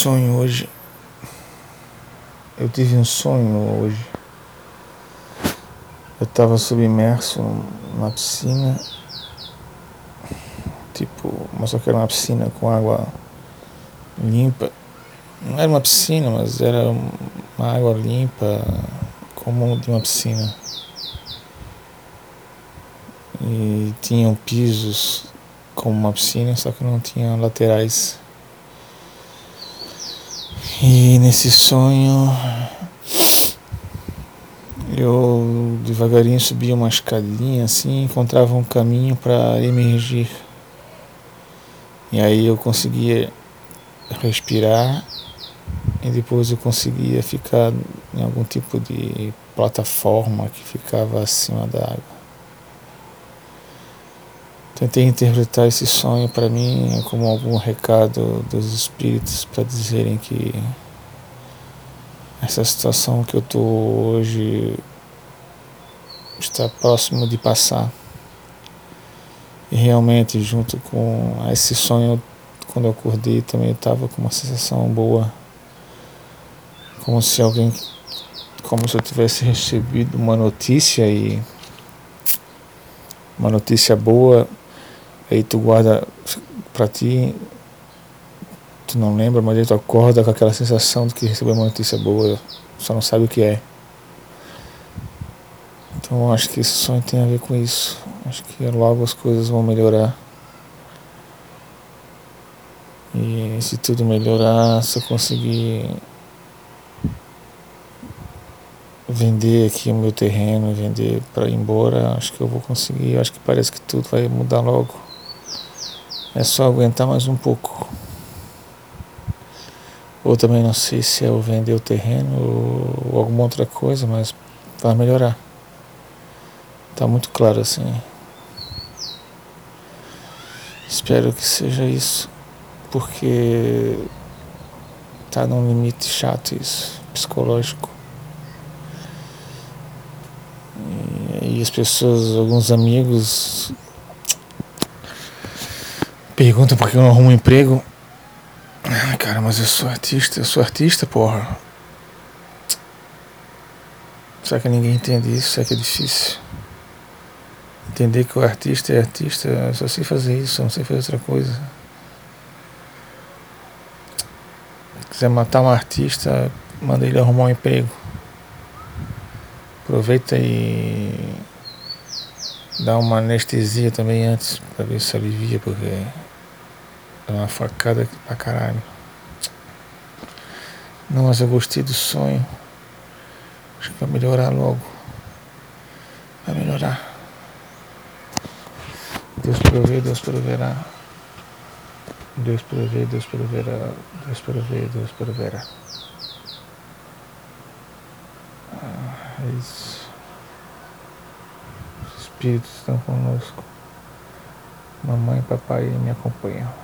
sonho hoje. Eu tive um sonho hoje. Eu estava submerso numa piscina. Tipo, mas só que era uma piscina com água limpa. Não era uma piscina, mas era uma água limpa, como de uma piscina. E tinham pisos como uma piscina, só que não tinha laterais. E nesse sonho eu devagarinho subia uma escadinha assim, encontrava um caminho para emergir. E aí eu conseguia respirar e depois eu conseguia ficar em algum tipo de plataforma que ficava acima da água. Tentei interpretar esse sonho para mim como algum recado dos espíritos para dizerem que essa situação que eu estou hoje está próximo de passar. E realmente, junto com esse sonho, quando eu acordei, também estava com uma sensação boa, como se alguém, como se eu tivesse recebido uma notícia e uma notícia boa Aí tu guarda pra ti, tu não lembra, mas aí tu acorda com aquela sensação de que recebeu uma notícia boa, só não sabe o que é. Então acho que esse sonho tem a ver com isso. Acho que logo as coisas vão melhorar. E se tudo melhorar, se eu conseguir vender aqui o meu terreno, vender para ir embora, acho que eu vou conseguir. Acho que parece que tudo vai mudar logo. É só aguentar mais um pouco. Ou também não sei se é eu vender o terreno ou alguma outra coisa, mas vai melhorar. Tá muito claro assim. Espero que seja isso, porque tá num limite chato isso, psicológico. E as pessoas, alguns amigos Pergunta por que eu não arrumo um emprego. Ah, cara, mas eu sou artista, eu sou artista, porra. Será que ninguém entende isso? Será que é difícil? Entender que o artista é artista, eu só sei fazer isso, eu não sei fazer outra coisa. Se quiser matar um artista, manda ele arrumar um emprego. Aproveita e dá uma anestesia também antes, para ver se alivia, porque é uma facada pra caralho. Não, mas eu gostei do sonho. Acho que vai melhorar logo. Vai melhorar. Deus provê, Deus proverá. Deus provê, Deus proverá. Deus provê, Deus proverá. Ah, é isso. Os espíritos estão conosco. Mamãe e papai me acompanham.